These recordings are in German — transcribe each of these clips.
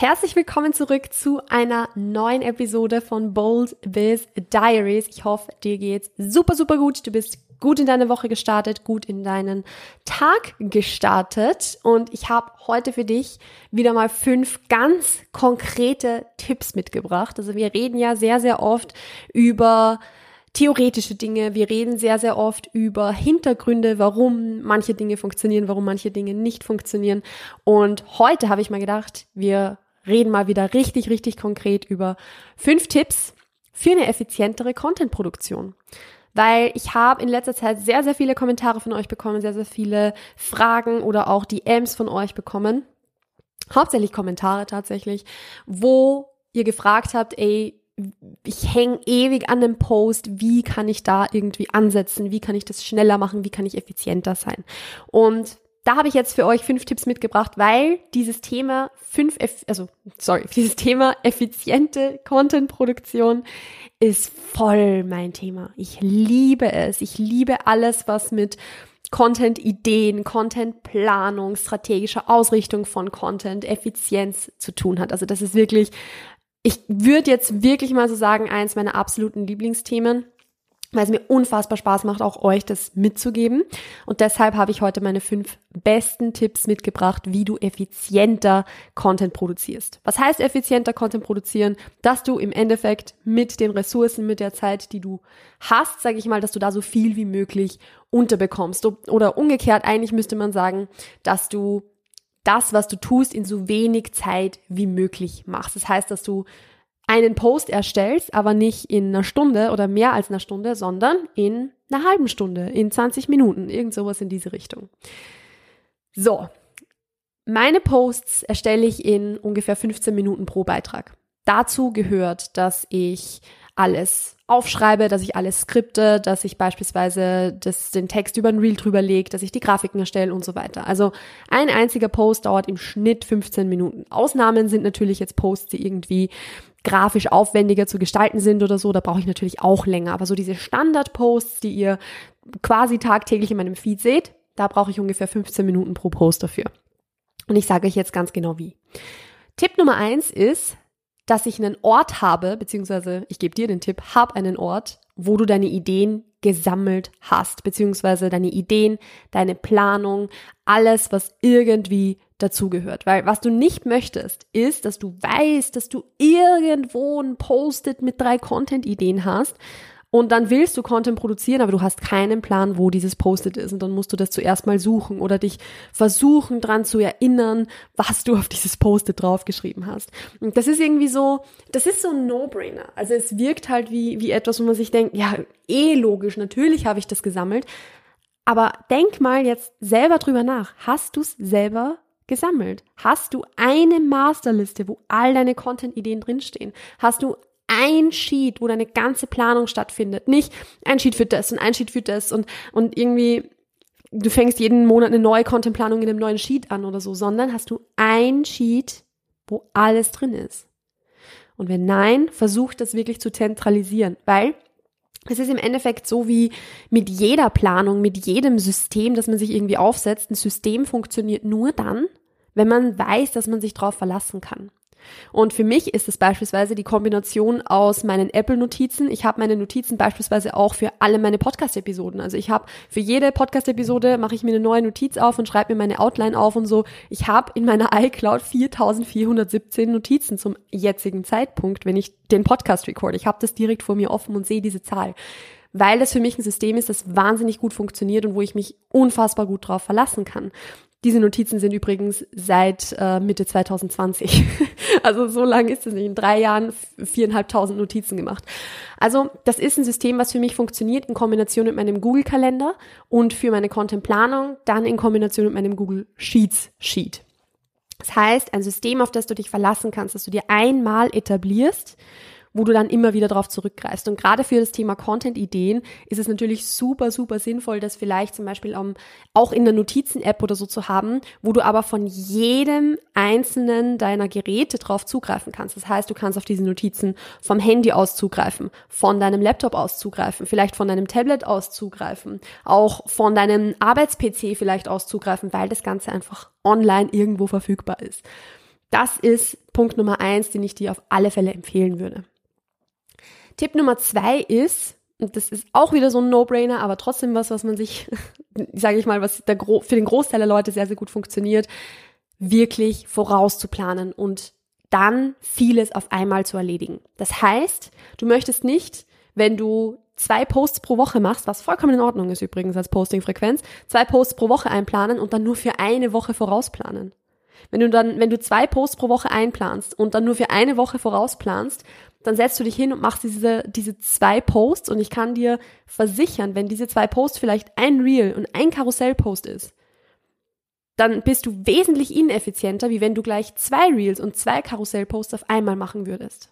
Herzlich willkommen zurück zu einer neuen Episode von Bold Biz Diaries. Ich hoffe, dir geht's super, super gut. Du bist gut in deine Woche gestartet, gut in deinen Tag gestartet. Und ich habe heute für dich wieder mal fünf ganz konkrete Tipps mitgebracht. Also wir reden ja sehr, sehr oft über theoretische Dinge. Wir reden sehr, sehr oft über Hintergründe, warum manche Dinge funktionieren, warum manche Dinge nicht funktionieren. Und heute habe ich mal gedacht, wir reden mal wieder richtig, richtig konkret über fünf Tipps für eine effizientere Content-Produktion. Weil ich habe in letzter Zeit sehr, sehr viele Kommentare von euch bekommen, sehr, sehr viele Fragen oder auch DMs von euch bekommen. Hauptsächlich Kommentare tatsächlich, wo ihr gefragt habt, ey, ich hänge ewig an dem Post, wie kann ich da irgendwie ansetzen, wie kann ich das schneller machen, wie kann ich effizienter sein. Und da habe ich jetzt für euch fünf Tipps mitgebracht, weil dieses Thema fünf, also sorry, dieses Thema effiziente Content-Produktion ist voll mein Thema. Ich liebe es. Ich liebe alles, was mit Content-Ideen, Content-Planung, strategischer Ausrichtung von Content, Effizienz zu tun hat. Also das ist wirklich, ich würde jetzt wirklich mal so sagen, eins meiner absoluten Lieblingsthemen weil es mir unfassbar Spaß macht, auch euch das mitzugeben. Und deshalb habe ich heute meine fünf besten Tipps mitgebracht, wie du effizienter Content produzierst. Was heißt effizienter Content produzieren? Dass du im Endeffekt mit den Ressourcen, mit der Zeit, die du hast, sage ich mal, dass du da so viel wie möglich unterbekommst. Oder umgekehrt, eigentlich müsste man sagen, dass du das, was du tust, in so wenig Zeit wie möglich machst. Das heißt, dass du einen Post erstellst, aber nicht in einer Stunde oder mehr als einer Stunde, sondern in einer halben Stunde, in 20 Minuten, irgend sowas in diese Richtung. So, meine Posts erstelle ich in ungefähr 15 Minuten pro Beitrag. Dazu gehört, dass ich alles aufschreibe, dass ich alles skripte, dass ich beispielsweise das, den Text über ein Reel drüber lege, dass ich die Grafiken erstelle und so weiter. Also ein einziger Post dauert im Schnitt 15 Minuten. Ausnahmen sind natürlich jetzt Posts, die irgendwie grafisch aufwendiger zu gestalten sind oder so, da brauche ich natürlich auch länger. Aber so diese Standard-Posts, die ihr quasi tagtäglich in meinem Feed seht, da brauche ich ungefähr 15 Minuten pro Post dafür. Und ich sage euch jetzt ganz genau wie. Tipp Nummer eins ist, dass ich einen Ort habe, beziehungsweise ich gebe dir den Tipp, hab einen Ort, wo du deine Ideen gesammelt hast, beziehungsweise deine Ideen, deine Planung, alles, was irgendwie dazugehört. Weil was du nicht möchtest, ist, dass du weißt, dass du irgendwo ein Post-it mit drei Content-Ideen hast und dann willst du Content produzieren, aber du hast keinen Plan, wo dieses Post-it ist. Und dann musst du das zuerst mal suchen oder dich versuchen dran zu erinnern, was du auf dieses Post-it draufgeschrieben hast. Und das ist irgendwie so, das ist so ein No-Brainer. Also es wirkt halt wie, wie etwas, wo man sich denkt, ja, eh logisch, natürlich habe ich das gesammelt. Aber denk mal jetzt selber drüber nach. Hast du es selber gesammelt? Hast du eine Masterliste, wo all deine Content-Ideen drinstehen? Hast du ein Sheet, wo deine ganze Planung stattfindet. Nicht ein Sheet für das und ein Sheet für das und, und irgendwie du fängst jeden Monat eine neue Contentplanung in einem neuen Sheet an oder so, sondern hast du ein Sheet, wo alles drin ist. Und wenn nein, versuch das wirklich zu zentralisieren, weil es ist im Endeffekt so wie mit jeder Planung, mit jedem System, das man sich irgendwie aufsetzt. Ein System funktioniert nur dann, wenn man weiß, dass man sich darauf verlassen kann. Und für mich ist es beispielsweise die Kombination aus meinen Apple-Notizen. Ich habe meine Notizen beispielsweise auch für alle meine Podcast-Episoden. Also ich habe für jede Podcast-Episode mache ich mir eine neue Notiz auf und schreibe mir meine Outline auf und so. Ich habe in meiner iCloud 4417 Notizen zum jetzigen Zeitpunkt, wenn ich den Podcast recorde. Ich habe das direkt vor mir offen und sehe diese Zahl weil das für mich ein System ist, das wahnsinnig gut funktioniert und wo ich mich unfassbar gut drauf verlassen kann. Diese Notizen sind übrigens seit äh, Mitte 2020. also so lange ist es nicht. In drei Jahren viereinhalbtausend Notizen gemacht. Also das ist ein System, was für mich funktioniert in Kombination mit meinem Google-Kalender und für meine Content-Planung, dann in Kombination mit meinem Google Sheets Sheet. Das heißt, ein System, auf das du dich verlassen kannst, dass du dir einmal etablierst wo du dann immer wieder drauf zurückgreifst. Und gerade für das Thema Content-Ideen ist es natürlich super, super sinnvoll, das vielleicht zum Beispiel um, auch in der Notizen-App oder so zu haben, wo du aber von jedem einzelnen deiner Geräte drauf zugreifen kannst. Das heißt, du kannst auf diese Notizen vom Handy aus zugreifen, von deinem Laptop aus zugreifen, vielleicht von deinem Tablet aus zugreifen, auch von deinem Arbeits-PC vielleicht aus zugreifen, weil das Ganze einfach online irgendwo verfügbar ist. Das ist Punkt Nummer eins, den ich dir auf alle Fälle empfehlen würde. Tipp Nummer zwei ist, und das ist auch wieder so ein No-Brainer, aber trotzdem was, was man sich, sage ich mal, was für den Großteil der Leute sehr, sehr gut funktioniert, wirklich vorauszuplanen und dann vieles auf einmal zu erledigen. Das heißt, du möchtest nicht, wenn du zwei Posts pro Woche machst, was vollkommen in Ordnung ist übrigens als Posting-Frequenz, zwei Posts pro Woche einplanen und dann nur für eine Woche vorausplanen. Wenn du dann, wenn du zwei Posts pro Woche einplanst und dann nur für eine Woche vorausplanst, dann setzt du dich hin und machst diese, diese zwei Posts und ich kann dir versichern, wenn diese zwei Posts vielleicht ein Reel und ein Karussellpost ist, dann bist du wesentlich ineffizienter, wie wenn du gleich zwei Reels und zwei Karussellposts auf einmal machen würdest.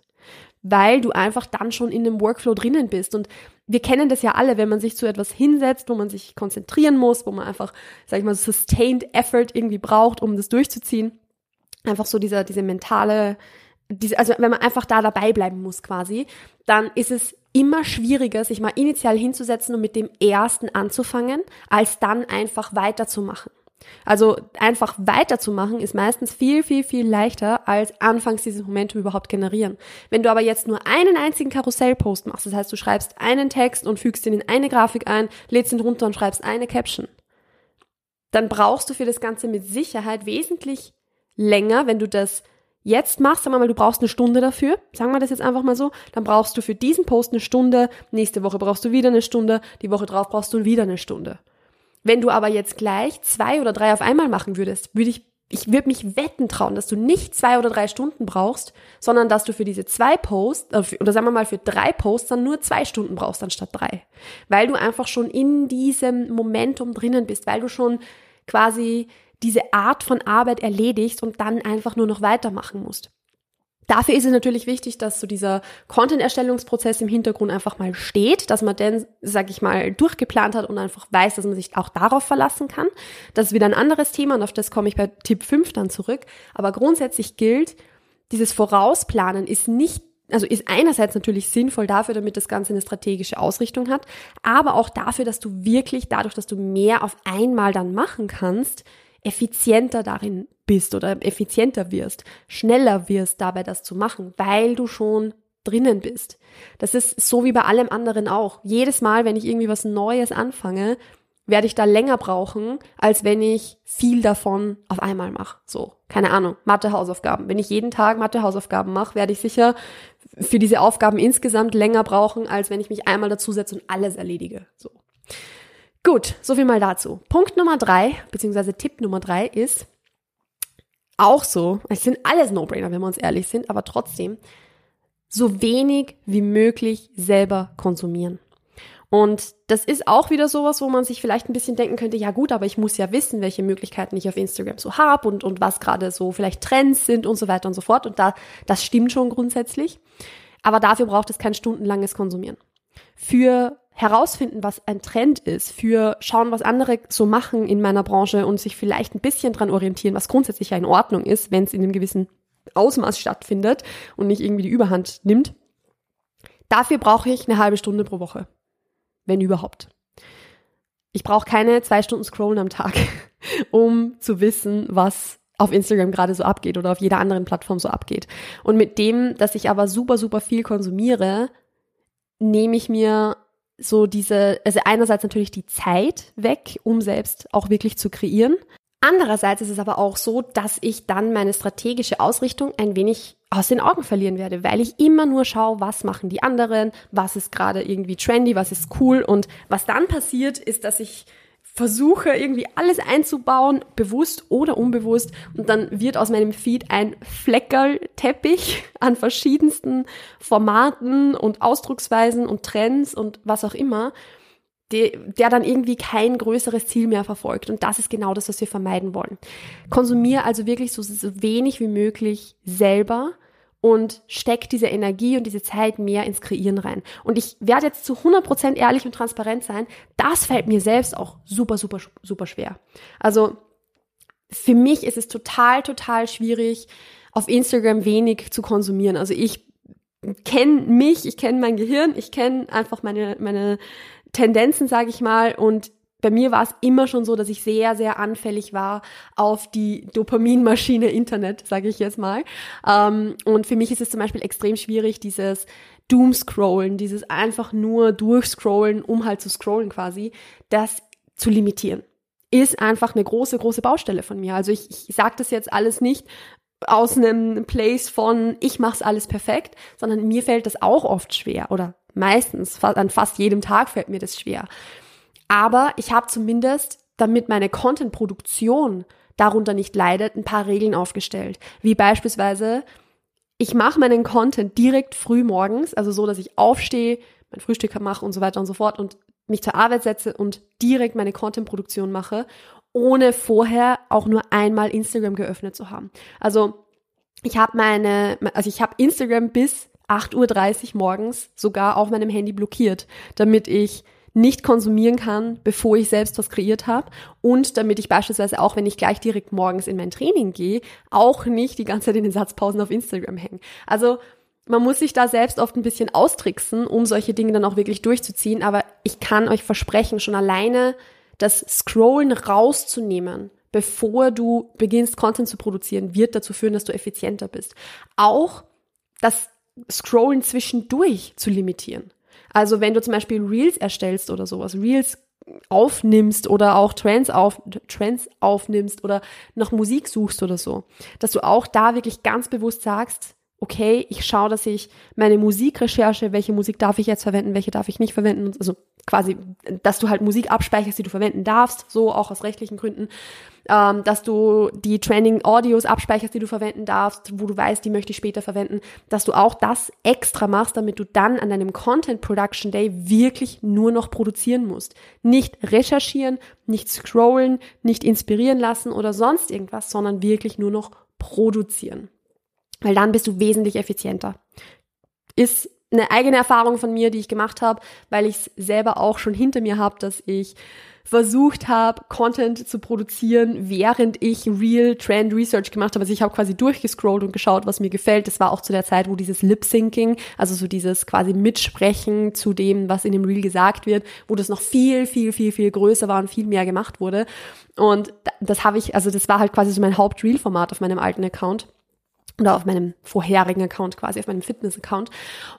Weil du einfach dann schon in dem Workflow drinnen bist. Und wir kennen das ja alle, wenn man sich zu etwas hinsetzt, wo man sich konzentrieren muss, wo man einfach, sag ich mal, sustained effort irgendwie braucht, um das durchzuziehen. Einfach so dieser, diese mentale, diese, also wenn man einfach da dabei bleiben muss quasi, dann ist es immer schwieriger, sich mal initial hinzusetzen und mit dem ersten anzufangen, als dann einfach weiterzumachen. Also einfach weiterzumachen ist meistens viel, viel, viel leichter, als anfangs dieses Momentum überhaupt generieren. Wenn du aber jetzt nur einen einzigen Karussellpost machst, das heißt, du schreibst einen Text und fügst ihn in eine Grafik ein, lädst ihn runter und schreibst eine Caption, dann brauchst du für das Ganze mit Sicherheit wesentlich länger, wenn du das jetzt machst, sagen wir mal, du brauchst eine Stunde dafür, sagen wir das jetzt einfach mal so, dann brauchst du für diesen Post eine Stunde, nächste Woche brauchst du wieder eine Stunde, die Woche drauf brauchst du wieder eine Stunde. Wenn du aber jetzt gleich zwei oder drei auf einmal machen würdest, würde ich, ich würde mich wetten trauen, dass du nicht zwei oder drei Stunden brauchst, sondern dass du für diese zwei Posts, äh, oder sagen wir mal für drei Posts dann nur zwei Stunden brauchst anstatt drei. Weil du einfach schon in diesem Momentum drinnen bist, weil du schon quasi diese Art von Arbeit erledigst und dann einfach nur noch weitermachen musst. Dafür ist es natürlich wichtig, dass so dieser Content-Erstellungsprozess im Hintergrund einfach mal steht, dass man den, sag ich mal, durchgeplant hat und einfach weiß, dass man sich auch darauf verlassen kann. Das ist wieder ein anderes Thema und auf das komme ich bei Tipp 5 dann zurück. Aber grundsätzlich gilt, dieses Vorausplanen ist nicht also ist einerseits natürlich sinnvoll dafür, damit das Ganze eine strategische Ausrichtung hat, aber auch dafür, dass du wirklich dadurch, dass du mehr auf einmal dann machen kannst, effizienter darin bist oder effizienter wirst, schneller wirst dabei das zu machen, weil du schon drinnen bist. Das ist so wie bei allem anderen auch. Jedes Mal, wenn ich irgendwie was Neues anfange, werde ich da länger brauchen, als wenn ich viel davon auf einmal mache. So, keine Ahnung, Mathe-Hausaufgaben. Wenn ich jeden Tag Mathe-Hausaufgaben mache, werde ich sicher für diese Aufgaben insgesamt länger brauchen, als wenn ich mich einmal dazusetze und alles erledige. So. Gut, so viel mal dazu. Punkt Nummer drei, beziehungsweise Tipp Nummer drei ist auch so, es sind alles No-Brainer, wenn wir uns ehrlich sind, aber trotzdem, so wenig wie möglich selber konsumieren. Und das ist auch wieder sowas, wo man sich vielleicht ein bisschen denken könnte, ja gut, aber ich muss ja wissen, welche Möglichkeiten ich auf Instagram so habe und, und was gerade so vielleicht Trends sind und so weiter und so fort. Und da, das stimmt schon grundsätzlich. Aber dafür braucht es kein stundenlanges Konsumieren. Für herausfinden, was ein Trend ist, für schauen, was andere so machen in meiner Branche und sich vielleicht ein bisschen dran orientieren, was grundsätzlich ja in Ordnung ist, wenn es in einem gewissen Ausmaß stattfindet und nicht irgendwie die Überhand nimmt. Dafür brauche ich eine halbe Stunde pro Woche, wenn überhaupt. Ich brauche keine zwei Stunden Scrollen am Tag, um zu wissen, was auf Instagram gerade so abgeht oder auf jeder anderen Plattform so abgeht. Und mit dem, dass ich aber super, super viel konsumiere, nehme ich mir so diese, also einerseits natürlich die Zeit weg, um selbst auch wirklich zu kreieren. Andererseits ist es aber auch so, dass ich dann meine strategische Ausrichtung ein wenig aus den Augen verlieren werde, weil ich immer nur schaue, was machen die anderen, was ist gerade irgendwie trendy, was ist cool und was dann passiert, ist, dass ich versuche irgendwie alles einzubauen, bewusst oder unbewusst und dann wird aus meinem Feed ein Fleckerlteppich an verschiedensten Formaten und Ausdrucksweisen und Trends und was auch immer der, der dann irgendwie kein größeres Ziel mehr verfolgt. Und das ist genau das, was wir vermeiden wollen. Konsumier also wirklich so, so wenig wie möglich selber und steck diese Energie und diese Zeit mehr ins Kreieren rein. Und ich werde jetzt zu 100% ehrlich und transparent sein. Das fällt mir selbst auch super, super, super schwer. Also für mich ist es total, total schwierig, auf Instagram wenig zu konsumieren. Also ich kenne mich, ich kenne mein Gehirn, ich kenne einfach meine, meine Tendenzen, sage ich mal. Und bei mir war es immer schon so, dass ich sehr, sehr anfällig war auf die Dopaminmaschine Internet, sage ich jetzt mal. Ähm, und für mich ist es zum Beispiel extrem schwierig, dieses Doomscrollen, dieses einfach nur durchscrollen, um halt zu scrollen quasi, das zu limitieren. Ist einfach eine große, große Baustelle von mir. Also ich, ich sage das jetzt alles nicht aus einem Place von ich mach's alles perfekt, sondern mir fällt das auch oft schwer oder meistens, an fast jedem Tag fällt mir das schwer. Aber ich habe zumindest, damit meine Content-Produktion darunter nicht leidet, ein paar Regeln aufgestellt. Wie beispielsweise, ich mache meinen Content direkt früh morgens, also so, dass ich aufstehe, mein Frühstück mache und so weiter und so fort und mich zur Arbeit setze und direkt meine Content-Produktion mache, ohne vorher auch nur einmal Instagram geöffnet zu haben. Also ich habe meine, also ich habe Instagram bis 8.30 Uhr morgens sogar auf meinem Handy blockiert, damit ich nicht konsumieren kann, bevor ich selbst was kreiert habe und damit ich beispielsweise auch, wenn ich gleich direkt morgens in mein Training gehe, auch nicht die ganze Zeit in den Satzpausen auf Instagram hängen. Also man muss sich da selbst oft ein bisschen austricksen, um solche Dinge dann auch wirklich durchzuziehen, aber ich kann euch versprechen, schon alleine das Scrollen rauszunehmen, bevor du beginnst, Content zu produzieren, wird dazu führen, dass du effizienter bist. Auch das Scrollen zwischendurch zu limitieren. Also wenn du zum Beispiel Reels erstellst oder sowas, Reels aufnimmst oder auch Trends, auf, Trends aufnimmst oder nach Musik suchst oder so, dass du auch da wirklich ganz bewusst sagst, okay, ich schaue, dass ich meine Musikrecherche, welche Musik darf ich jetzt verwenden, welche darf ich nicht verwenden, also quasi, dass du halt Musik abspeicherst, die du verwenden darfst, so auch aus rechtlichen Gründen, ähm, dass du die Training Audios abspeicherst, die du verwenden darfst, wo du weißt, die möchte ich später verwenden, dass du auch das extra machst, damit du dann an deinem Content Production Day wirklich nur noch produzieren musst. Nicht recherchieren, nicht scrollen, nicht inspirieren lassen oder sonst irgendwas, sondern wirklich nur noch produzieren. Weil dann bist du wesentlich effizienter. Ist eine eigene Erfahrung von mir, die ich gemacht habe, weil ich es selber auch schon hinter mir habe, dass ich versucht habe, Content zu produzieren, während ich Real Trend Research gemacht habe. Also ich habe quasi durchgescrollt und geschaut, was mir gefällt. Das war auch zu der Zeit, wo dieses Lip-Syncing, also so dieses quasi Mitsprechen zu dem, was in dem Reel gesagt wird, wo das noch viel, viel, viel, viel größer war und viel mehr gemacht wurde. Und das habe ich, also das war halt quasi so mein Haupt-Reel-Format auf meinem alten Account oder auf meinem vorherigen Account quasi, auf meinem Fitness-Account.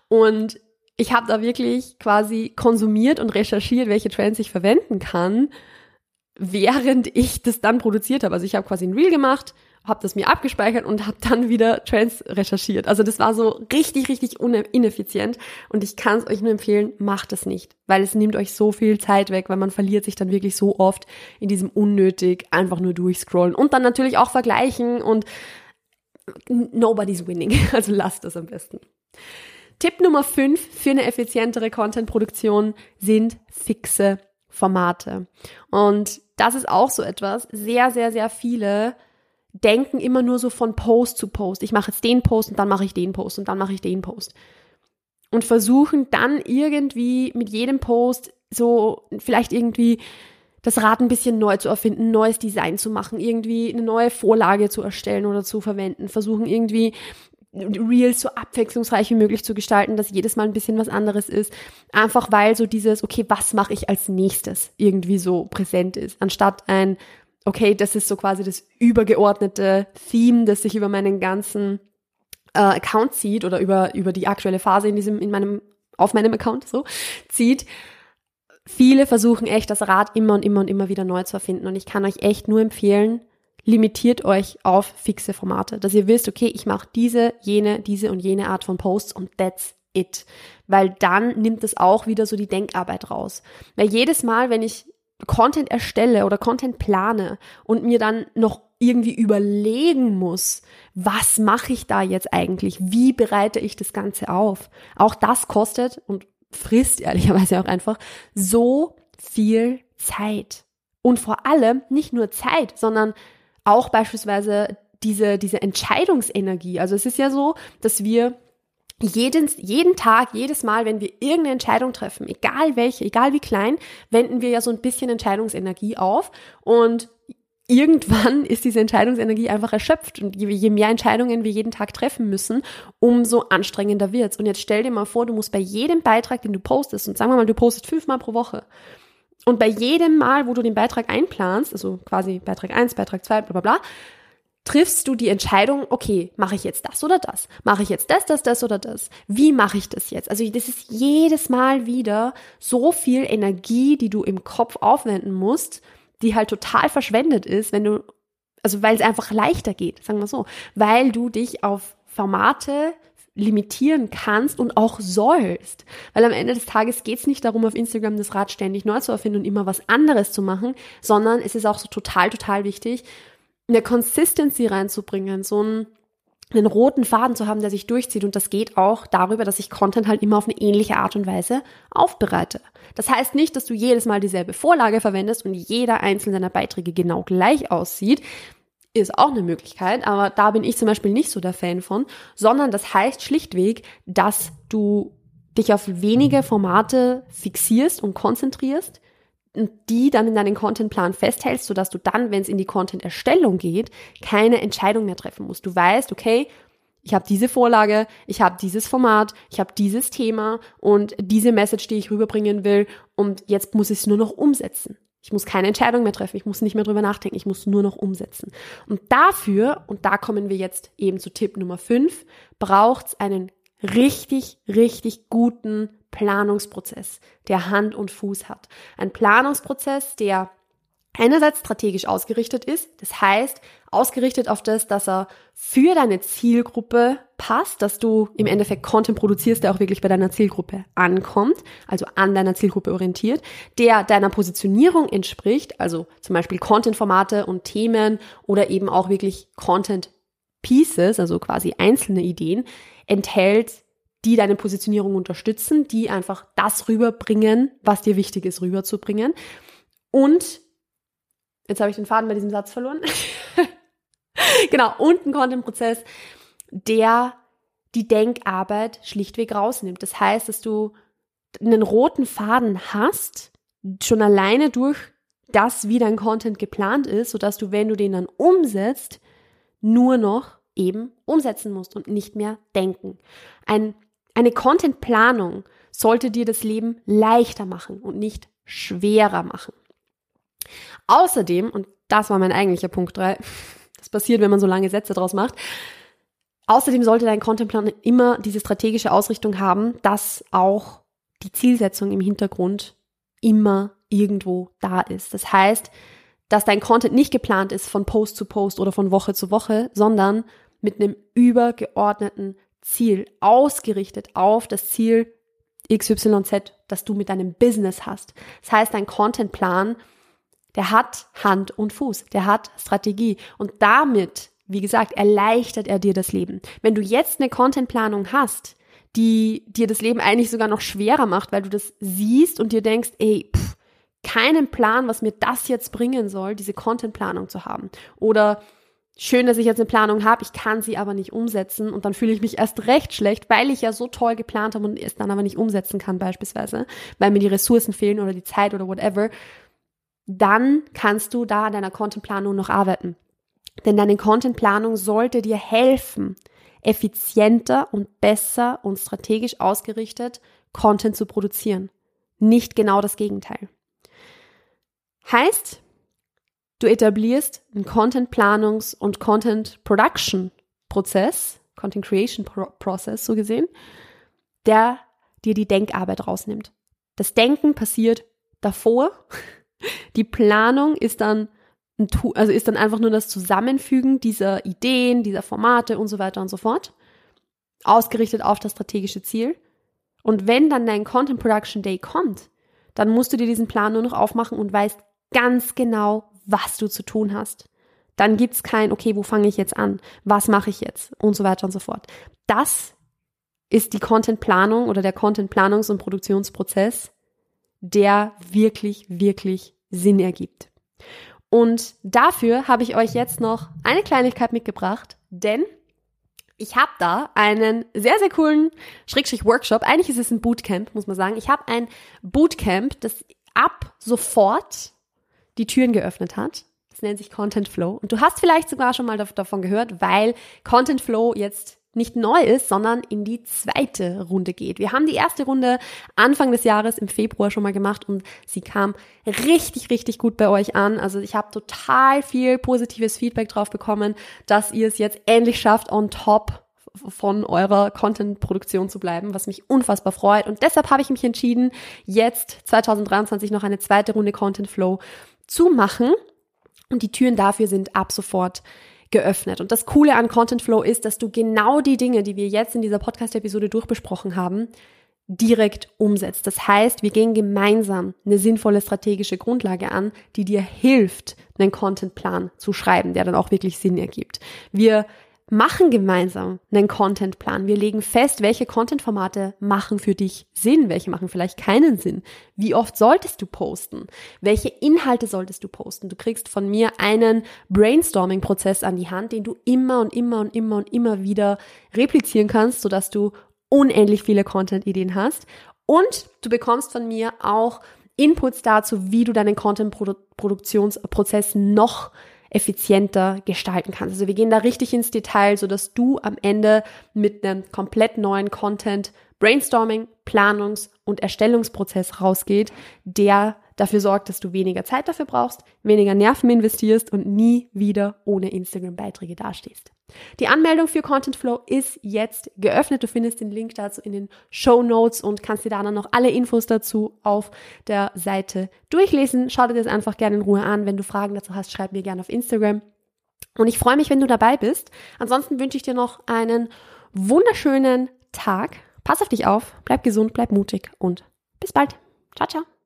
Und ich habe da wirklich quasi konsumiert und recherchiert, welche Trends ich verwenden kann, während ich das dann produziert habe. Also ich habe quasi ein Reel gemacht, habe das mir abgespeichert und habe dann wieder Trends recherchiert. Also das war so richtig, richtig ineffizient und ich kann es euch nur empfehlen, macht es nicht, weil es nimmt euch so viel Zeit weg, weil man verliert sich dann wirklich so oft in diesem unnötig einfach nur durchscrollen und dann natürlich auch vergleichen und nobody's winning. Also lasst das am besten. Tipp Nummer 5 für eine effizientere Content-Produktion sind fixe Formate. Und das ist auch so etwas. Sehr, sehr, sehr viele denken immer nur so von Post zu Post. Ich mache jetzt den Post und dann mache ich den Post und dann mache ich den Post. Und versuchen dann irgendwie mit jedem Post so vielleicht irgendwie das Rad ein bisschen neu zu erfinden, neues Design zu machen, irgendwie eine neue Vorlage zu erstellen oder zu verwenden, versuchen irgendwie Reels so abwechslungsreich wie möglich zu gestalten, dass jedes Mal ein bisschen was anderes ist. Einfach weil so dieses, okay, was mache ich als nächstes irgendwie so präsent ist, anstatt ein, okay, das ist so quasi das übergeordnete Theme, das sich über meinen ganzen äh, Account zieht oder über, über die aktuelle Phase in diesem, in meinem, auf meinem Account so zieht. Viele versuchen echt das Rad immer und immer und immer wieder neu zu erfinden. Und ich kann euch echt nur empfehlen, limitiert euch auf fixe Formate, dass ihr wisst, okay, ich mache diese, jene, diese und jene Art von Posts und that's it. Weil dann nimmt es auch wieder so die Denkarbeit raus. Weil jedes Mal, wenn ich Content erstelle oder Content plane und mir dann noch irgendwie überlegen muss, was mache ich da jetzt eigentlich? Wie bereite ich das Ganze auf? Auch das kostet und frisst ehrlicherweise auch einfach so viel Zeit. Und vor allem nicht nur Zeit, sondern auch beispielsweise diese, diese Entscheidungsenergie. Also es ist ja so, dass wir jeden, jeden Tag, jedes Mal, wenn wir irgendeine Entscheidung treffen, egal welche, egal wie klein, wenden wir ja so ein bisschen Entscheidungsenergie auf und irgendwann ist diese Entscheidungsenergie einfach erschöpft und je, je mehr Entscheidungen wir jeden Tag treffen müssen, umso anstrengender wird's. Und jetzt stell dir mal vor, du musst bei jedem Beitrag, den du postest, und sagen wir mal, du postest fünfmal pro Woche, und bei jedem Mal, wo du den Beitrag einplanst, also quasi Beitrag 1, Beitrag 2, bla bla bla, triffst du die Entscheidung, okay, mache ich jetzt das oder das? Mache ich jetzt das, das, das oder das? Wie mache ich das jetzt? Also das ist jedes Mal wieder so viel Energie, die du im Kopf aufwenden musst, die halt total verschwendet ist, wenn du, also weil es einfach leichter geht, sagen wir so, weil du dich auf Formate limitieren kannst und auch sollst. Weil am Ende des Tages geht es nicht darum, auf Instagram das Rad ständig neu zu erfinden und immer was anderes zu machen, sondern es ist auch so total, total wichtig, eine Consistency reinzubringen, so einen, einen roten Faden zu haben, der sich durchzieht. Und das geht auch darüber, dass ich Content halt immer auf eine ähnliche Art und Weise aufbereite. Das heißt nicht, dass du jedes Mal dieselbe Vorlage verwendest und jeder einzelne deiner Beiträge genau gleich aussieht ist auch eine Möglichkeit, aber da bin ich zum Beispiel nicht so der Fan von, sondern das heißt schlichtweg, dass du dich auf wenige Formate fixierst und konzentrierst die dann in deinen Contentplan festhältst, sodass du dann, wenn es in die Content-Erstellung geht, keine Entscheidung mehr treffen musst. Du weißt, okay, ich habe diese Vorlage, ich habe dieses Format, ich habe dieses Thema und diese Message, die ich rüberbringen will und jetzt muss ich es nur noch umsetzen. Ich muss keine Entscheidung mehr treffen, ich muss nicht mehr drüber nachdenken, ich muss nur noch umsetzen. Und dafür, und da kommen wir jetzt eben zu Tipp Nummer 5, braucht es einen richtig, richtig guten Planungsprozess, der Hand und Fuß hat. Ein Planungsprozess, der einerseits strategisch ausgerichtet ist, das heißt ausgerichtet auf das, dass er für deine Zielgruppe passt, dass du im Endeffekt Content produzierst, der auch wirklich bei deiner Zielgruppe ankommt, also an deiner Zielgruppe orientiert, der deiner Positionierung entspricht, also zum Beispiel Content-Formate und Themen oder eben auch wirklich Content-Pieces, also quasi einzelne Ideen, enthält, die deine Positionierung unterstützen, die einfach das rüberbringen, was dir wichtig ist, rüberzubringen und Jetzt habe ich den Faden bei diesem Satz verloren. genau, und ein Content-Prozess, der die Denkarbeit schlichtweg rausnimmt. Das heißt, dass du einen roten Faden hast, schon alleine durch das, wie dein Content geplant ist, sodass du, wenn du den dann umsetzt, nur noch eben umsetzen musst und nicht mehr denken. Ein, eine Content-Planung sollte dir das Leben leichter machen und nicht schwerer machen. Außerdem, und das war mein eigentlicher Punkt 3, das passiert, wenn man so lange Sätze draus macht, außerdem sollte dein Contentplan immer diese strategische Ausrichtung haben, dass auch die Zielsetzung im Hintergrund immer irgendwo da ist. Das heißt, dass dein Content nicht geplant ist von Post zu Post oder von Woche zu Woche, sondern mit einem übergeordneten Ziel, ausgerichtet auf das Ziel XYZ, das du mit deinem Business hast. Das heißt, dein Contentplan der hat Hand und Fuß, der hat Strategie und damit, wie gesagt, erleichtert er dir das Leben. Wenn du jetzt eine Contentplanung hast, die dir das Leben eigentlich sogar noch schwerer macht, weil du das siehst und dir denkst, ey, pff, keinen Plan, was mir das jetzt bringen soll, diese Contentplanung zu haben. Oder schön, dass ich jetzt eine Planung habe, ich kann sie aber nicht umsetzen und dann fühle ich mich erst recht schlecht, weil ich ja so toll geplant habe und es dann aber nicht umsetzen kann beispielsweise, weil mir die Ressourcen fehlen oder die Zeit oder whatever dann kannst du da an deiner Contentplanung noch arbeiten. Denn deine Contentplanung sollte dir helfen, effizienter und besser und strategisch ausgerichtet Content zu produzieren. Nicht genau das Gegenteil. Heißt, du etablierst einen Content-Planungs- und Content-Production-Prozess, Content-Creation-Prozess so gesehen, der dir die Denkarbeit rausnimmt. Das Denken passiert davor. Die Planung ist dann also ist dann einfach nur das Zusammenfügen dieser Ideen, dieser Formate und so weiter und so fort, ausgerichtet auf das strategische Ziel. Und wenn dann dein Content Production Day kommt, dann musst du dir diesen Plan nur noch aufmachen und weißt ganz genau, was du zu tun hast. Dann gibt's kein, okay, wo fange ich jetzt an? Was mache ich jetzt? Und so weiter und so fort. Das ist die Content-Planung oder der Content-Planungs- und Produktionsprozess, der wirklich, wirklich Sinn ergibt. Und dafür habe ich euch jetzt noch eine Kleinigkeit mitgebracht, denn ich habe da einen sehr, sehr coolen Schrägstrich Workshop. Eigentlich ist es ein Bootcamp, muss man sagen. Ich habe ein Bootcamp, das ab sofort die Türen geöffnet hat. Das nennt sich Content Flow. Und du hast vielleicht sogar schon mal davon gehört, weil Content Flow jetzt nicht neu ist, sondern in die zweite Runde geht. Wir haben die erste Runde Anfang des Jahres im Februar schon mal gemacht und sie kam richtig, richtig gut bei euch an. Also ich habe total viel positives Feedback drauf bekommen, dass ihr es jetzt endlich schafft, on top von eurer Content-Produktion zu bleiben, was mich unfassbar freut. Und deshalb habe ich mich entschieden, jetzt 2023 noch eine zweite Runde Content Flow zu machen. Und die Türen dafür sind ab sofort geöffnet. Und das Coole an Content Flow ist, dass du genau die Dinge, die wir jetzt in dieser Podcast-Episode durchbesprochen haben, direkt umsetzt. Das heißt, wir gehen gemeinsam eine sinnvolle strategische Grundlage an, die dir hilft, einen Contentplan zu schreiben, der dann auch wirklich Sinn ergibt. Wir machen gemeinsam einen Contentplan. Wir legen fest, welche Contentformate machen für dich Sinn, welche machen vielleicht keinen Sinn. Wie oft solltest du posten? Welche Inhalte solltest du posten? Du kriegst von mir einen Brainstorming-Prozess an die Hand, den du immer und immer und immer und immer wieder replizieren kannst, sodass du unendlich viele Content-Ideen hast. Und du bekommst von mir auch Inputs dazu, wie du deinen Content-Produktionsprozess noch effizienter gestalten kannst. Also wir gehen da richtig ins Detail, so dass du am Ende mit einem komplett neuen Content Brainstorming, Planungs- und Erstellungsprozess rausgeht, der dafür sorgt, dass du weniger Zeit dafür brauchst, weniger Nerven investierst und nie wieder ohne Instagram-Beiträge dastehst. Die Anmeldung für Content Flow ist jetzt geöffnet. Du findest den Link dazu in den Show Notes und kannst dir da dann noch alle Infos dazu auf der Seite durchlesen. Schau dir das einfach gerne in Ruhe an. Wenn du Fragen dazu hast, schreib mir gerne auf Instagram. Und ich freue mich, wenn du dabei bist. Ansonsten wünsche ich dir noch einen wunderschönen Tag. Pass auf dich auf, bleib gesund, bleib mutig und bis bald. Ciao, ciao.